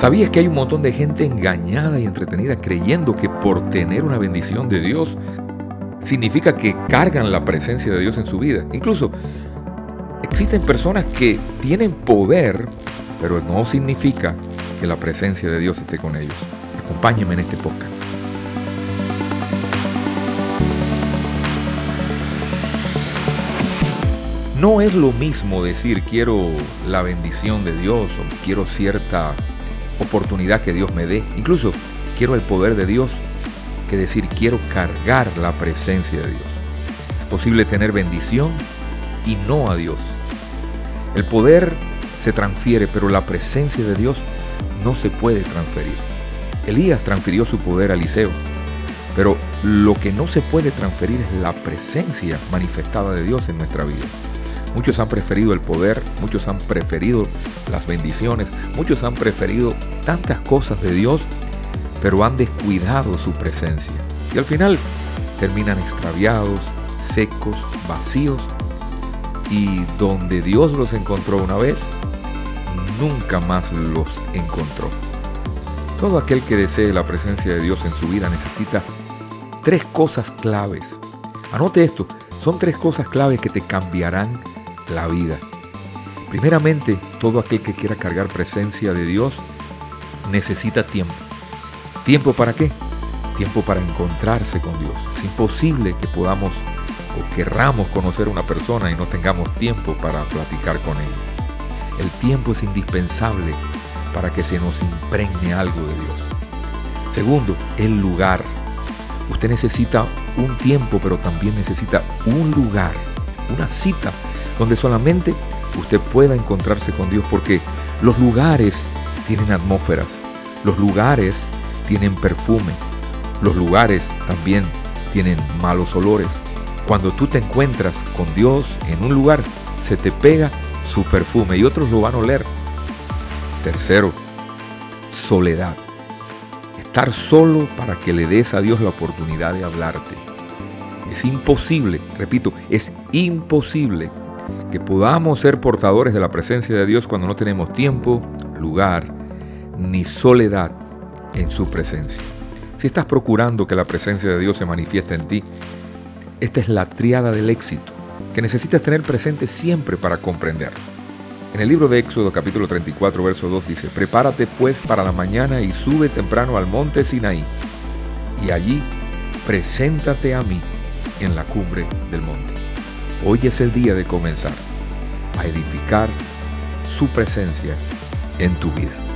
¿Sabías que hay un montón de gente engañada y entretenida creyendo que por tener una bendición de Dios significa que cargan la presencia de Dios en su vida? Incluso existen personas que tienen poder, pero no significa que la presencia de Dios esté con ellos. Acompáñenme en este podcast. No es lo mismo decir quiero la bendición de Dios o quiero cierta oportunidad que Dios me dé. Incluso quiero el poder de Dios que decir quiero cargar la presencia de Dios. Es posible tener bendición y no a Dios. El poder se transfiere, pero la presencia de Dios no se puede transferir. Elías transfirió su poder a Eliseo, pero lo que no se puede transferir es la presencia manifestada de Dios en nuestra vida. Muchos han preferido el poder, muchos han preferido las bendiciones, muchos han preferido tantas cosas de Dios, pero han descuidado su presencia. Y al final terminan extraviados, secos, vacíos, y donde Dios los encontró una vez, nunca más los encontró. Todo aquel que desee la presencia de Dios en su vida necesita tres cosas claves. Anote esto, son tres cosas claves que te cambiarán la vida. Primeramente, todo aquel que quiera cargar presencia de Dios necesita tiempo. ¿Tiempo para qué? Tiempo para encontrarse con Dios. Es imposible que podamos o querramos conocer a una persona y no tengamos tiempo para platicar con ella. El tiempo es indispensable para que se nos impregne algo de Dios. Segundo, el lugar. Usted necesita un tiempo, pero también necesita un lugar, una cita donde solamente usted pueda encontrarse con Dios, porque los lugares tienen atmósferas, los lugares tienen perfume, los lugares también tienen malos olores. Cuando tú te encuentras con Dios en un lugar, se te pega su perfume y otros lo van a oler. Tercero, soledad. Estar solo para que le des a Dios la oportunidad de hablarte. Es imposible, repito, es imposible que podamos ser portadores de la presencia de Dios cuando no tenemos tiempo, lugar ni soledad en su presencia. Si estás procurando que la presencia de Dios se manifieste en ti, esta es la triada del éxito que necesitas tener presente siempre para comprender. En el libro de Éxodo capítulo 34 verso 2 dice, prepárate pues para la mañana y sube temprano al monte Sinaí, y allí preséntate a mí en la cumbre del monte. Hoy es el día de comenzar a edificar su presencia en tu vida.